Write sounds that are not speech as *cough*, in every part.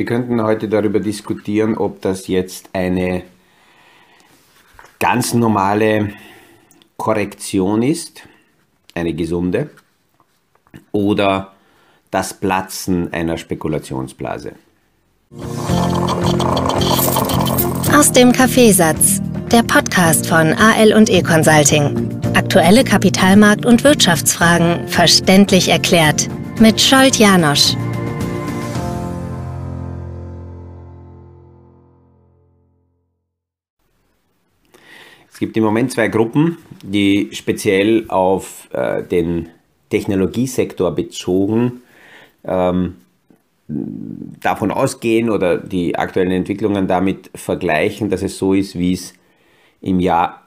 Wir könnten heute darüber diskutieren, ob das jetzt eine ganz normale Korrektion ist, eine gesunde, oder das Platzen einer Spekulationsblase. Aus dem Kaffeesatz, der Podcast von AL und E Consulting. Aktuelle Kapitalmarkt- und Wirtschaftsfragen verständlich erklärt mit Scholt Janosch. Gibt im Moment zwei Gruppen, die speziell auf äh, den Technologiesektor bezogen ähm, davon ausgehen oder die aktuellen Entwicklungen damit vergleichen, dass es so ist, wie es im Jahr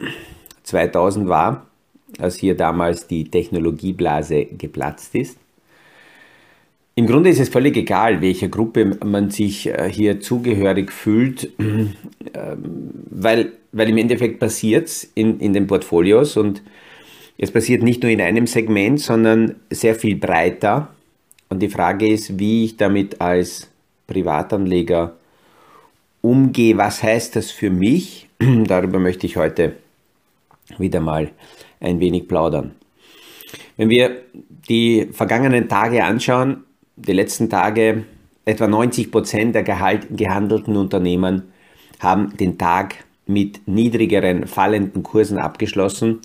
2000 war, als hier damals die Technologieblase geplatzt ist. Im Grunde ist es völlig egal, welcher Gruppe man sich äh, hier zugehörig fühlt, *clears throat* ähm, weil, weil im Endeffekt passiert es in, in den Portfolios und es passiert nicht nur in einem Segment, sondern sehr viel breiter. Und die Frage ist, wie ich damit als Privatanleger umgehe. Was heißt das für mich? *clears throat* Darüber möchte ich heute wieder mal ein wenig plaudern. Wenn wir die vergangenen Tage anschauen, die letzten Tage, etwa 90 Prozent der gehandelten Unternehmen haben den Tag mit niedrigeren fallenden Kursen abgeschlossen.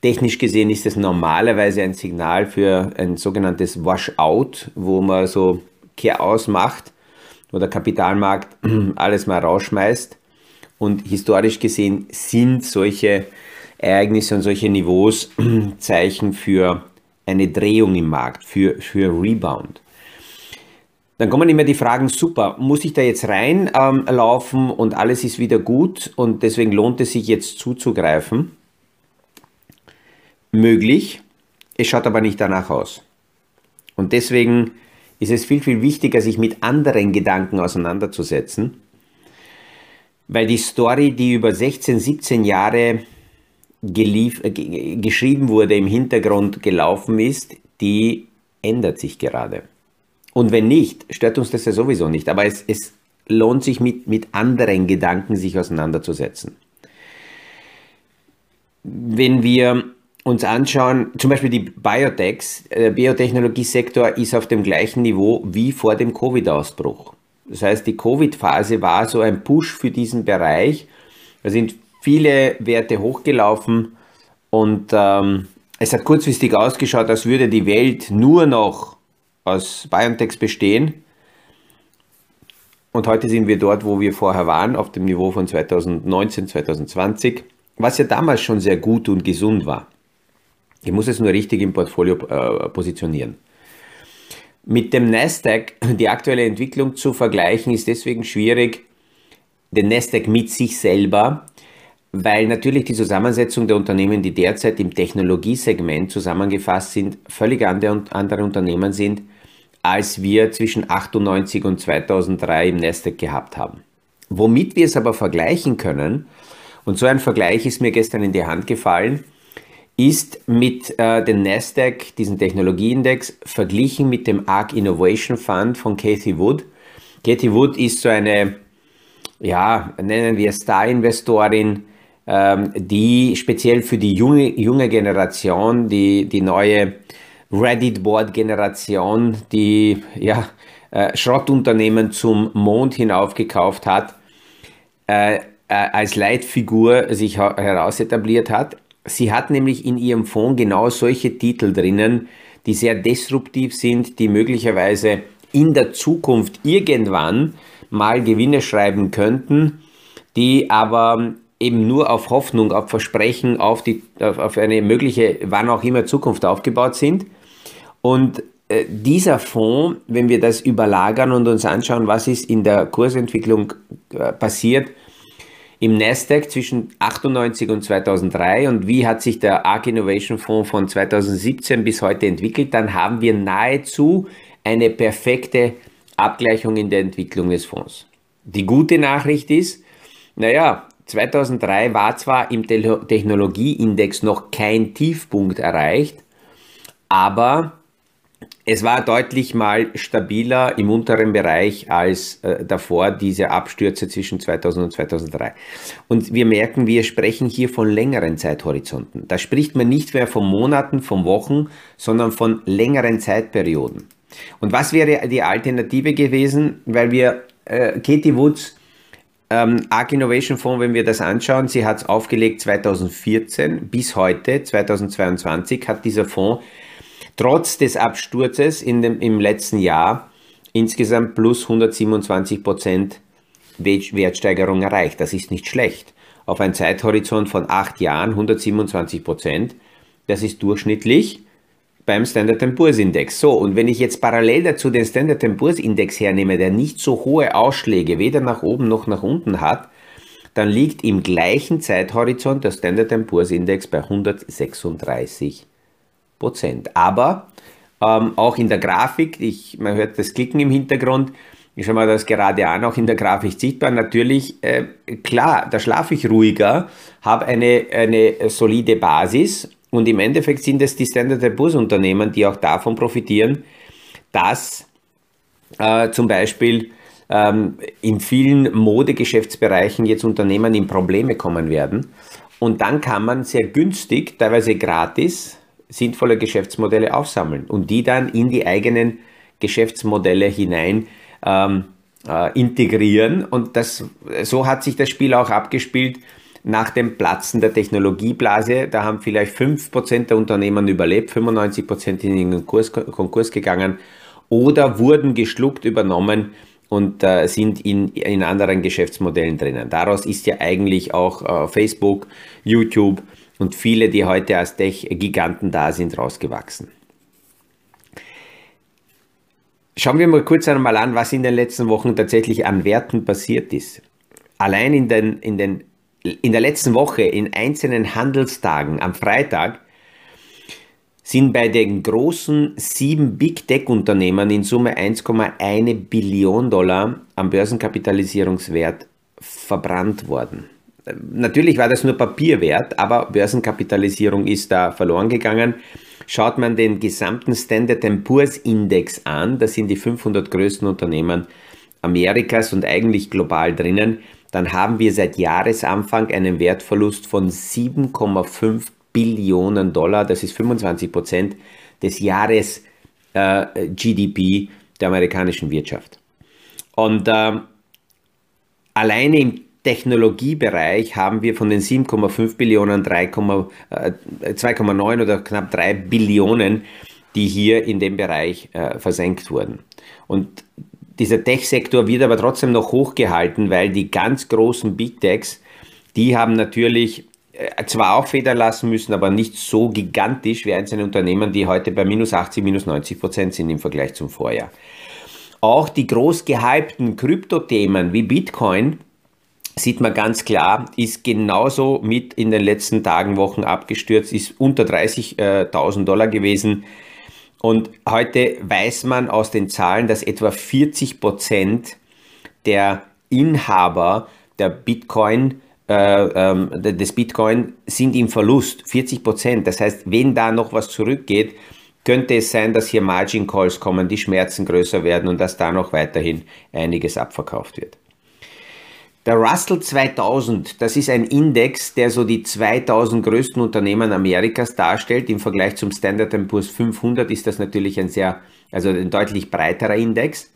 Technisch gesehen ist es normalerweise ein Signal für ein sogenanntes Washout, wo man so Kehraus macht, wo der Kapitalmarkt *clears throat* alles mal rausschmeißt. Und historisch gesehen sind solche Ereignisse und solche Niveaus *clears throat* Zeichen für eine Drehung im Markt, für, für Rebound. Dann kommen immer die Fragen, super, muss ich da jetzt reinlaufen ähm, und alles ist wieder gut und deswegen lohnt es sich jetzt zuzugreifen? Möglich, es schaut aber nicht danach aus. Und deswegen ist es viel, viel wichtiger, sich mit anderen Gedanken auseinanderzusetzen, weil die Story, die über 16, 17 Jahre äh, geschrieben wurde, im Hintergrund gelaufen ist, die ändert sich gerade. Und wenn nicht, stört uns das ja sowieso nicht. Aber es, es lohnt sich mit, mit anderen Gedanken sich auseinanderzusetzen. Wenn wir uns anschauen, zum Beispiel die Biotechs, der Biotechnologiesektor ist auf dem gleichen Niveau wie vor dem Covid-Ausbruch. Das heißt, die Covid-Phase war so ein Push für diesen Bereich. Da sind viele Werte hochgelaufen und ähm, es hat kurzfristig ausgeschaut, als würde die Welt nur noch aus BioNTechs bestehen. Und heute sind wir dort, wo wir vorher waren, auf dem Niveau von 2019, 2020, was ja damals schon sehr gut und gesund war. Ich muss es nur richtig im Portfolio äh, positionieren. Mit dem Nasdaq die aktuelle Entwicklung zu vergleichen, ist deswegen schwierig, den Nasdaq mit sich selber, weil natürlich die Zusammensetzung der Unternehmen, die derzeit im Technologiesegment zusammengefasst sind, völlig andere, andere Unternehmen sind, als wir zwischen 98 und 2003 im Nasdaq gehabt haben. Womit wir es aber vergleichen können, und so ein Vergleich ist mir gestern in die Hand gefallen, ist mit äh, dem Nasdaq, diesen Technologieindex, verglichen mit dem ARC Innovation Fund von Cathy Wood. Cathy Wood ist so eine, ja, nennen wir Star-Investorin, ähm, die speziell für die junge, junge Generation, die, die neue Reddit-Board-Generation, die ja, äh, Schrottunternehmen zum Mond hinaufgekauft hat, äh, äh, als Leitfigur sich heraus etabliert hat. Sie hat nämlich in ihrem Fonds genau solche Titel drinnen, die sehr disruptiv sind, die möglicherweise in der Zukunft irgendwann mal Gewinne schreiben könnten, die aber eben nur auf Hoffnung, auf Versprechen, auf, die, auf, auf eine mögliche, wann auch immer Zukunft aufgebaut sind. Und äh, dieser Fonds, wenn wir das überlagern und uns anschauen, was ist in der Kursentwicklung äh, passiert, im Nasdaq zwischen 98 und 2003 und wie hat sich der ARK Innovation Fonds von 2017 bis heute entwickelt, dann haben wir nahezu eine perfekte Abgleichung in der Entwicklung des Fonds. Die gute Nachricht ist, naja, 2003 war zwar im Technologieindex noch kein Tiefpunkt erreicht, aber es war deutlich mal stabiler im unteren Bereich als äh, davor diese Abstürze zwischen 2000 und 2003. Und wir merken, wir sprechen hier von längeren Zeithorizonten. Da spricht man nicht mehr von Monaten, von Wochen, sondern von längeren Zeitperioden. Und was wäre die Alternative gewesen? Weil wir, äh, Katie Woods, ähm, Arc Innovation Fonds, wenn wir das anschauen, sie hat es aufgelegt 2014 bis heute, 2022, hat dieser Fonds trotz des Absturzes in dem, im letzten Jahr insgesamt plus 127 Prozent Wertsteigerung erreicht. Das ist nicht schlecht. Auf einen Zeithorizont von acht Jahren 127 Prozent, das ist durchschnittlich beim Standard Poor's Index. So, und wenn ich jetzt parallel dazu den Standard Poor's Index hernehme, der nicht so hohe Ausschläge weder nach oben noch nach unten hat, dann liegt im gleichen Zeithorizont der Standard Poor's Index bei 136 Prozent. Aber ähm, auch in der Grafik, ich, man hört das Klicken im Hintergrund, ich schaue mal das gerade an, auch in der Grafik sichtbar. Natürlich, äh, klar, da schlafe ich ruhiger, habe eine, eine solide Basis und im Endeffekt sind es die Standard Poor's Unternehmen, die auch davon profitieren, dass äh, zum Beispiel ähm, in vielen Modegeschäftsbereichen jetzt Unternehmen in Probleme kommen werden. Und dann kann man sehr günstig, teilweise gratis, sinnvolle Geschäftsmodelle aufsammeln und die dann in die eigenen Geschäftsmodelle hinein ähm, äh, integrieren. Und das, so hat sich das Spiel auch abgespielt nach dem Platzen der Technologieblase. Da haben vielleicht 5% der Unternehmen überlebt, 95% sind in den Kurs, Konkurs gegangen oder wurden geschluckt, übernommen und äh, sind in, in anderen Geschäftsmodellen drinnen. Daraus ist ja eigentlich auch äh, Facebook, YouTube, und viele, die heute als Tech-Giganten da sind, rausgewachsen. Schauen wir mal kurz einmal an, was in den letzten Wochen tatsächlich an Werten passiert ist. Allein in, den, in, den, in der letzten Woche, in einzelnen Handelstagen am Freitag, sind bei den großen sieben Big Tech-Unternehmen in Summe 1,1 Billion Dollar am Börsenkapitalisierungswert verbrannt worden. Natürlich war das nur Papierwert, aber Börsenkapitalisierung ist da verloren gegangen. Schaut man den gesamten Standard Poor's Index an, das sind die 500 größten Unternehmen Amerikas und eigentlich global drinnen, dann haben wir seit Jahresanfang einen Wertverlust von 7,5 Billionen Dollar. Das ist 25 Prozent des Jahres äh, GDP der amerikanischen Wirtschaft. Und äh, alleine im Technologiebereich haben wir von den 7,5 Billionen 2,9 äh, oder knapp 3 Billionen, die hier in dem Bereich äh, versenkt wurden. Und dieser Tech-Sektor wird aber trotzdem noch hochgehalten, weil die ganz großen Big Techs, die haben natürlich äh, zwar auch Federn lassen müssen, aber nicht so gigantisch wie einzelne Unternehmen, die heute bei minus 80, minus 90 Prozent sind im Vergleich zum Vorjahr. Auch die groß gehypten Kryptothemen wie Bitcoin, sieht man ganz klar, ist genauso mit in den letzten Tagen, Wochen abgestürzt, ist unter 30.000 Dollar gewesen. Und heute weiß man aus den Zahlen, dass etwa 40 Prozent der Inhaber der Bitcoin, äh, ähm, des Bitcoin sind im Verlust. 40 Prozent. Das heißt, wenn da noch was zurückgeht, könnte es sein, dass hier Margin Calls kommen, die Schmerzen größer werden und dass da noch weiterhin einiges abverkauft wird. Der Russell 2000, das ist ein Index, der so die 2000 größten Unternehmen Amerikas darstellt. Im Vergleich zum Standard Poor's 500 ist das natürlich ein sehr, also ein deutlich breiterer Index.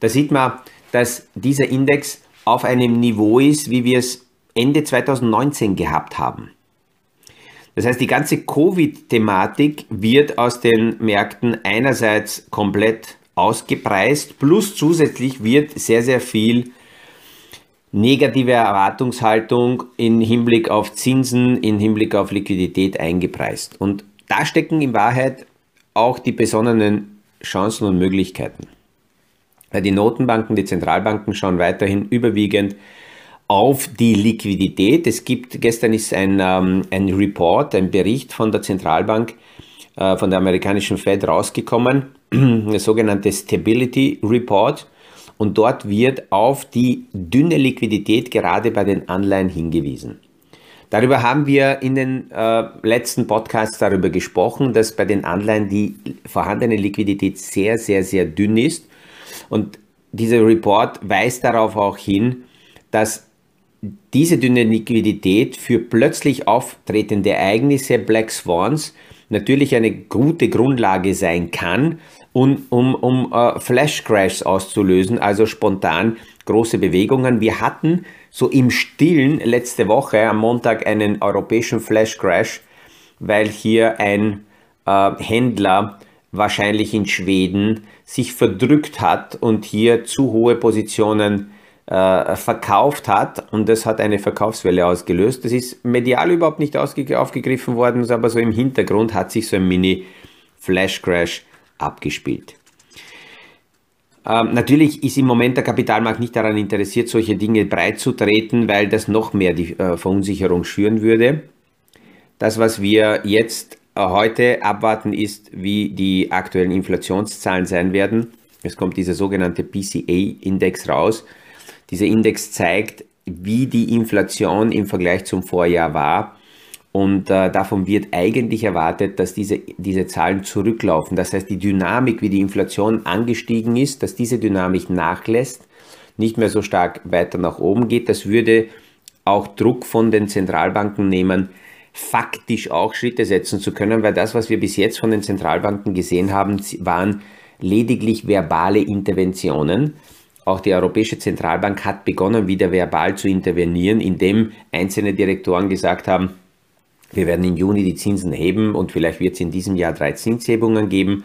Da sieht man, dass dieser Index auf einem Niveau ist, wie wir es Ende 2019 gehabt haben. Das heißt, die ganze Covid-Thematik wird aus den Märkten einerseits komplett ausgepreist, plus zusätzlich wird sehr, sehr viel negative Erwartungshaltung in Hinblick auf Zinsen, in Hinblick auf Liquidität eingepreist. Und da stecken in Wahrheit auch die besonnenen Chancen und Möglichkeiten. Die Notenbanken, die Zentralbanken schauen weiterhin überwiegend auf die Liquidität. Es gibt, gestern ist ein, ähm, ein Report, ein Bericht von der Zentralbank, äh, von der amerikanischen Fed rausgekommen, *clears throat* der sogenannte Stability Report. Und dort wird auf die dünne Liquidität gerade bei den Anleihen hingewiesen. Darüber haben wir in den äh, letzten Podcasts darüber gesprochen, dass bei den Anleihen die vorhandene Liquidität sehr, sehr, sehr dünn ist. Und dieser Report weist darauf auch hin, dass diese dünne Liquidität für plötzlich auftretende Ereignisse, Black Swans, natürlich eine gute Grundlage sein kann, um, um, um uh, Flash Crashs auszulösen, also spontan große Bewegungen. Wir hatten so im Stillen letzte Woche am Montag einen europäischen Flash Crash, weil hier ein uh, Händler wahrscheinlich in Schweden sich verdrückt hat und hier zu hohe Positionen äh, verkauft hat und das hat eine Verkaufswelle ausgelöst. Das ist medial überhaupt nicht aufgegriffen worden, aber so im Hintergrund hat sich so ein Mini-Flash-Crash abgespielt. Ähm, natürlich ist im Moment der Kapitalmarkt nicht daran interessiert, solche Dinge breit zu treten, weil das noch mehr die äh, Verunsicherung schüren würde. Das, was wir jetzt äh, heute abwarten, ist, wie die aktuellen Inflationszahlen sein werden. Es kommt dieser sogenannte PCA-Index raus. Dieser Index zeigt, wie die Inflation im Vergleich zum Vorjahr war. Und äh, davon wird eigentlich erwartet, dass diese, diese Zahlen zurücklaufen. Das heißt, die Dynamik, wie die Inflation angestiegen ist, dass diese Dynamik nachlässt, nicht mehr so stark weiter nach oben geht. Das würde auch Druck von den Zentralbanken nehmen, faktisch auch Schritte setzen zu können, weil das, was wir bis jetzt von den Zentralbanken gesehen haben, waren lediglich verbale Interventionen. Auch die Europäische Zentralbank hat begonnen, wieder verbal zu intervenieren, indem einzelne Direktoren gesagt haben, wir werden im Juni die Zinsen heben und vielleicht wird es in diesem Jahr drei Zinshebungen geben.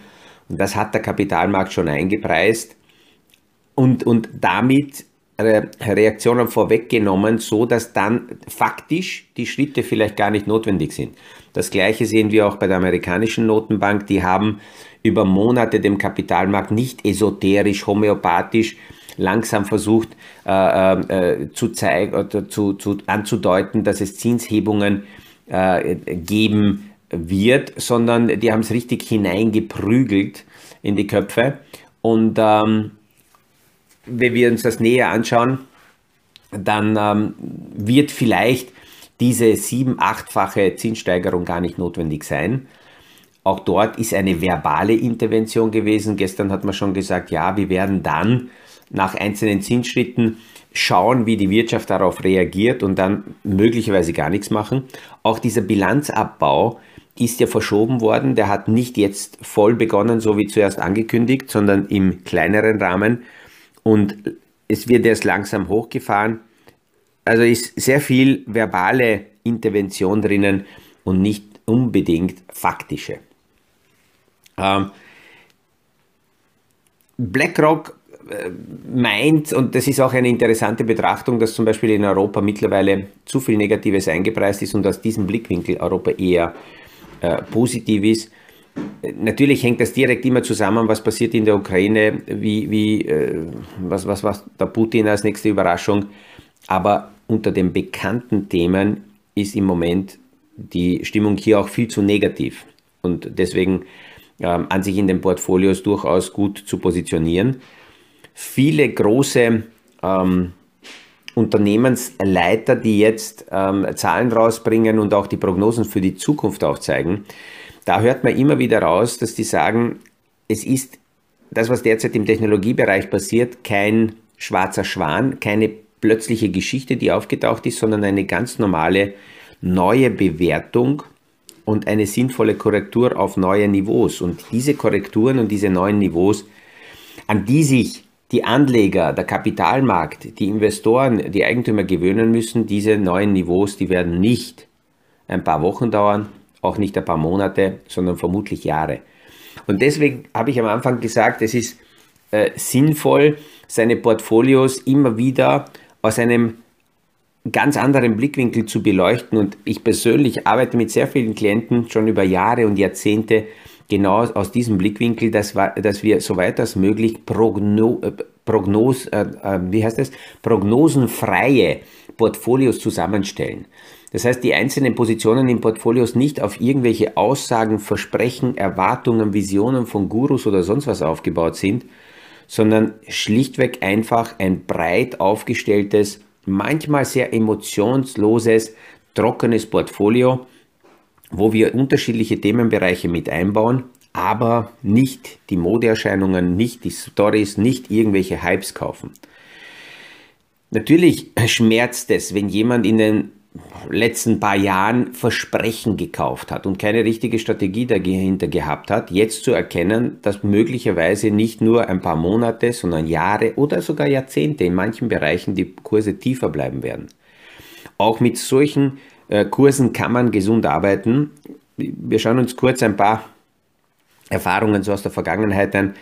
Und das hat der Kapitalmarkt schon eingepreist und, und damit Reaktionen vorweggenommen, so dass dann faktisch die Schritte vielleicht gar nicht notwendig sind. Das gleiche sehen wir auch bei der amerikanischen Notenbank. Die haben über Monate dem Kapitalmarkt nicht esoterisch, homöopathisch langsam versucht äh, äh, zu zeigen oder zu, zu, anzudeuten, dass es Zinshebungen äh, geben wird, sondern die haben es richtig hineingeprügelt in die Köpfe. Und ähm, wenn wir uns das näher anschauen, dann ähm, wird vielleicht diese sieben-, achtfache Zinssteigerung gar nicht notwendig sein. Auch dort ist eine verbale Intervention gewesen. Gestern hat man schon gesagt, ja, wir werden dann nach einzelnen Zinsschritten schauen, wie die Wirtschaft darauf reagiert und dann möglicherweise gar nichts machen. Auch dieser Bilanzabbau ist ja verschoben worden. Der hat nicht jetzt voll begonnen, so wie zuerst angekündigt, sondern im kleineren Rahmen. Und es wird erst langsam hochgefahren. Also ist sehr viel verbale Intervention drinnen und nicht unbedingt faktische. Ähm, BlackRock meint, und das ist auch eine interessante Betrachtung, dass zum Beispiel in Europa mittlerweile zu viel Negatives eingepreist ist und aus diesem Blickwinkel Europa eher äh, positiv ist. Natürlich hängt das direkt immer zusammen, was passiert in der Ukraine, wie, wie, äh, was, was, was der Putin als nächste Überraschung. Aber unter den bekannten Themen ist im Moment die Stimmung hier auch viel zu negativ. Und deswegen ähm, an sich in den Portfolios durchaus gut zu positionieren viele große ähm, Unternehmensleiter, die jetzt ähm, Zahlen rausbringen und auch die Prognosen für die Zukunft aufzeigen, da hört man immer wieder raus, dass die sagen, es ist das, was derzeit im Technologiebereich passiert, kein schwarzer Schwan, keine plötzliche Geschichte, die aufgetaucht ist, sondern eine ganz normale neue Bewertung und eine sinnvolle Korrektur auf neue Niveaus. Und diese Korrekturen und diese neuen Niveaus, an die sich die Anleger, der Kapitalmarkt, die Investoren, die Eigentümer gewöhnen müssen, diese neuen Niveaus, die werden nicht ein paar Wochen dauern, auch nicht ein paar Monate, sondern vermutlich Jahre. Und deswegen habe ich am Anfang gesagt, es ist äh, sinnvoll, seine Portfolios immer wieder aus einem ganz anderen Blickwinkel zu beleuchten. Und ich persönlich arbeite mit sehr vielen Klienten schon über Jahre und Jahrzehnte genau aus diesem Blickwinkel, dass, dass wir soweit als möglich Progno, äh, Prognos, äh, äh, wie heißt das? prognosenfreie Portfolios zusammenstellen. Das heißt, die einzelnen Positionen in Portfolios nicht auf irgendwelche Aussagen, Versprechen, Erwartungen, Visionen von Gurus oder sonst was aufgebaut sind, sondern schlichtweg einfach ein breit aufgestelltes, manchmal sehr emotionsloses, trockenes Portfolio, wo wir unterschiedliche Themenbereiche mit einbauen, aber nicht die Modeerscheinungen, nicht die Stories, nicht irgendwelche Hypes kaufen. Natürlich schmerzt es, wenn jemand in den letzten paar Jahren Versprechen gekauft hat und keine richtige Strategie dahinter gehabt hat, jetzt zu erkennen, dass möglicherweise nicht nur ein paar Monate, sondern Jahre oder sogar Jahrzehnte in manchen Bereichen die Kurse tiefer bleiben werden. Auch mit solchen Kursen kann man gesund arbeiten. Wir schauen uns kurz ein paar Erfahrungen so aus der Vergangenheit an,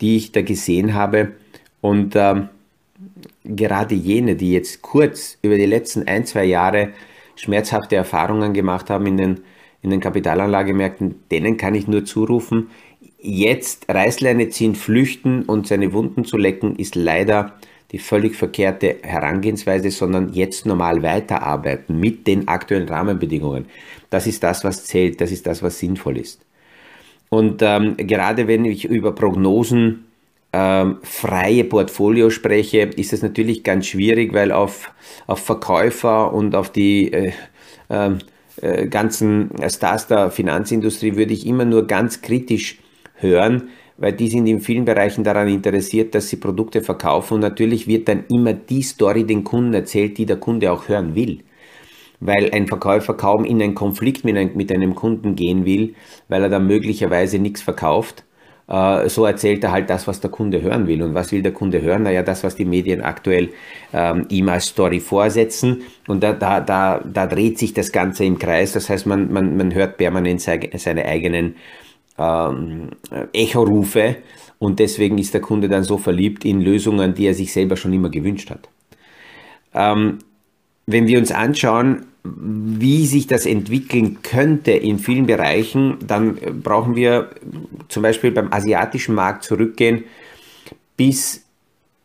die ich da gesehen habe und ähm, gerade jene, die jetzt kurz über die letzten ein, zwei Jahre schmerzhafte Erfahrungen gemacht haben in den, in den Kapitalanlagemärkten, denen kann ich nur zurufen, jetzt Reißleine ziehen, flüchten und seine Wunden zu lecken, ist leider die völlig verkehrte Herangehensweise, sondern jetzt normal weiterarbeiten mit den aktuellen Rahmenbedingungen. Das ist das, was zählt, das ist das, was sinnvoll ist. Und ähm, gerade wenn ich über Prognosen ähm, freie Portfolio spreche, ist es natürlich ganz schwierig, weil auf, auf Verkäufer und auf die äh, ähm, äh, ganzen Stars der Finanzindustrie würde ich immer nur ganz kritisch hören, weil die sind in vielen Bereichen daran interessiert, dass sie Produkte verkaufen und natürlich wird dann immer die Story den Kunden erzählt, die der Kunde auch hören will. Weil ein Verkäufer kaum in einen Konflikt mit einem, mit einem Kunden gehen will, weil er dann möglicherweise nichts verkauft äh, so erzählt er halt das, was der Kunde hören will. Und was will der Kunde hören? Naja, das, was die Medien aktuell ähm, ihm als Story vorsetzen. Und da, da, da, da dreht sich das Ganze im Kreis. Das heißt, man, man, man hört permanent seine eigenen ähm, Echorufe. Und deswegen ist der Kunde dann so verliebt in Lösungen, die er sich selber schon immer gewünscht hat. Ähm, wenn wir uns anschauen, wie sich das entwickeln könnte in vielen Bereichen, dann brauchen wir zum Beispiel beim asiatischen Markt zurückgehen bis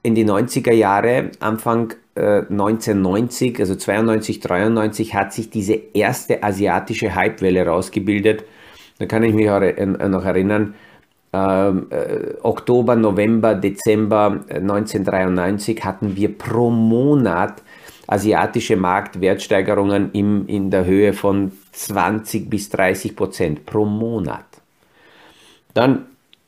in die 90er Jahre, Anfang äh, 1990, also 92, 93, hat sich diese erste asiatische Hypewelle rausgebildet. Da kann ich mich äh, noch erinnern, ähm, äh, Oktober, November, Dezember 1993 äh, hatten wir pro Monat asiatische Marktwertsteigerungen im, in der Höhe von 20 bis 30 Prozent pro Monat. Dann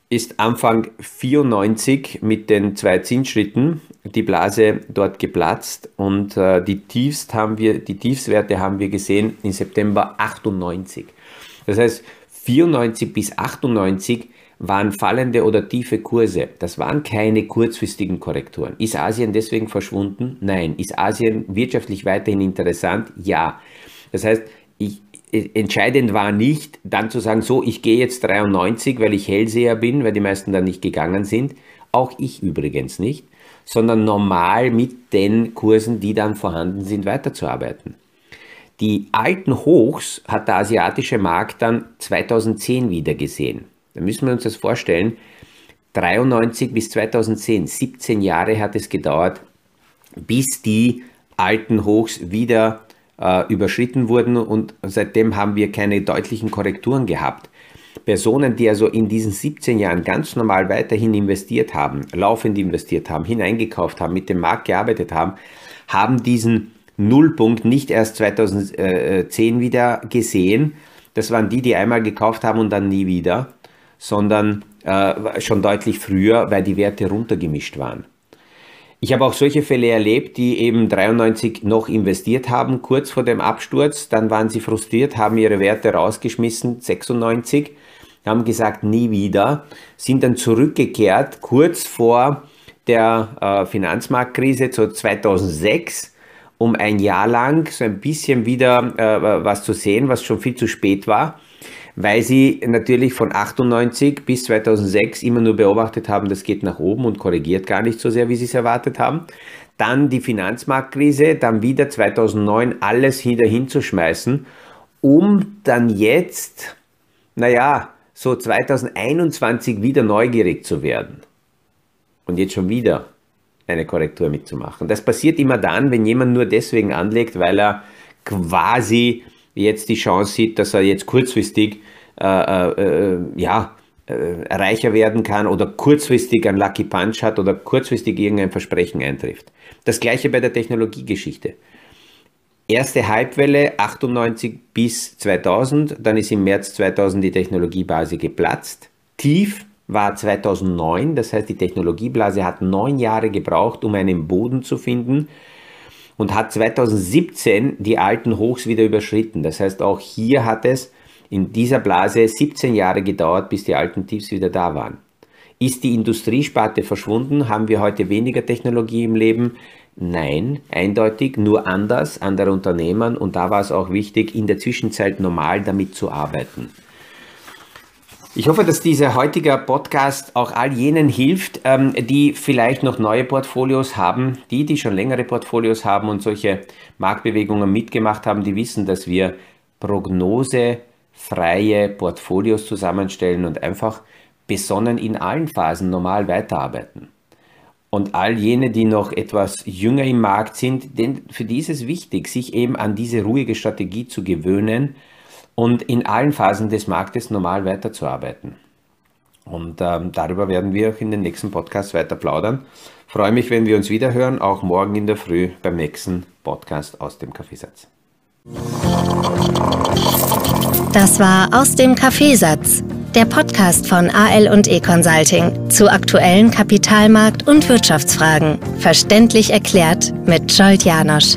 ist Anfang 94 mit den zwei Zinsschritten die Blase dort geplatzt und äh, die, Tiefst haben wir, die Tiefswerte haben wir gesehen im September 98. Das heißt, 94 bis 98 waren fallende oder tiefe Kurse. Das waren keine kurzfristigen Korrekturen. Ist Asien deswegen verschwunden? Nein. Ist Asien wirtschaftlich weiterhin interessant? Ja. Das heißt, ich, entscheidend war nicht, dann zu sagen, so, ich gehe jetzt 93, weil ich Hellseher bin, weil die meisten dann nicht gegangen sind. Auch ich übrigens nicht, sondern normal mit den Kursen, die dann vorhanden sind, weiterzuarbeiten. Die alten Hochs hat der asiatische Markt dann 2010 wieder gesehen. Da müssen wir uns das vorstellen. 93 bis 2010, 17 Jahre hat es gedauert, bis die alten Hochs wieder äh, überschritten wurden und seitdem haben wir keine deutlichen Korrekturen gehabt. Personen, die also in diesen 17 Jahren ganz normal weiterhin investiert haben, laufend investiert haben, hineingekauft haben, mit dem Markt gearbeitet haben, haben diesen Nullpunkt nicht erst 2010 wieder gesehen. Das waren die, die einmal gekauft haben und dann nie wieder, sondern äh, schon deutlich früher, weil die Werte runtergemischt waren. Ich habe auch solche Fälle erlebt, die eben 93 noch investiert haben, kurz vor dem Absturz, dann waren sie frustriert, haben ihre Werte rausgeschmissen, 96, haben gesagt, nie wieder, sind dann zurückgekehrt, kurz vor der äh, Finanzmarktkrise zu 2006, um ein Jahr lang so ein bisschen wieder äh, was zu sehen, was schon viel zu spät war weil sie natürlich von 98 bis 2006 immer nur beobachtet haben, das geht nach oben und korrigiert gar nicht so sehr, wie sie es erwartet haben. Dann die Finanzmarktkrise, dann wieder 2009 alles wieder hinzuschmeißen, um dann jetzt, naja, so 2021 wieder neugierig zu werden. Und jetzt schon wieder eine Korrektur mitzumachen. Das passiert immer dann, wenn jemand nur deswegen anlegt, weil er quasi jetzt die Chance sieht, dass er jetzt kurzfristig äh, äh, äh ja, äh, reicher werden kann oder kurzfristig ein Lucky Punch hat oder kurzfristig irgendein Versprechen eintrifft. Das gleiche bei der Technologiegeschichte. erste Halbwelle 98 bis 2000, dann ist im März 2000 die Technologieblase geplatzt. Tief war 2009, das heißt die Technologieblase hat neun Jahre gebraucht, um einen Boden zu finden und hat 2017 die alten Hochs wieder überschritten. Das heißt auch hier hat es in dieser Blase 17 Jahre gedauert, bis die alten Tiefs wieder da waren. Ist die Industriesparte verschwunden? Haben wir heute weniger Technologie im Leben? Nein, eindeutig, nur anders, andere Unternehmen und da war es auch wichtig, in der Zwischenzeit normal damit zu arbeiten. Ich hoffe, dass dieser heutige Podcast auch all jenen hilft, ähm, die vielleicht noch neue Portfolios haben, die, die schon längere Portfolios haben und solche Marktbewegungen mitgemacht haben, die wissen, dass wir prognosefreie Portfolios zusammenstellen und einfach besonnen in allen Phasen normal weiterarbeiten. Und all jene, die noch etwas jünger im Markt sind, denn für die ist es wichtig, sich eben an diese ruhige Strategie zu gewöhnen und in allen Phasen des Marktes normal weiterzuarbeiten. Und ähm, darüber werden wir auch in den nächsten Podcasts weiter plaudern. Freue mich, wenn wir uns wieder hören, auch morgen in der Früh beim nächsten Podcast aus dem Kaffeesatz. Das war aus dem Kaffeesatz der Podcast von AL und E Consulting zu aktuellen Kapitalmarkt- und Wirtschaftsfragen. Verständlich erklärt mit Scholt Janosch.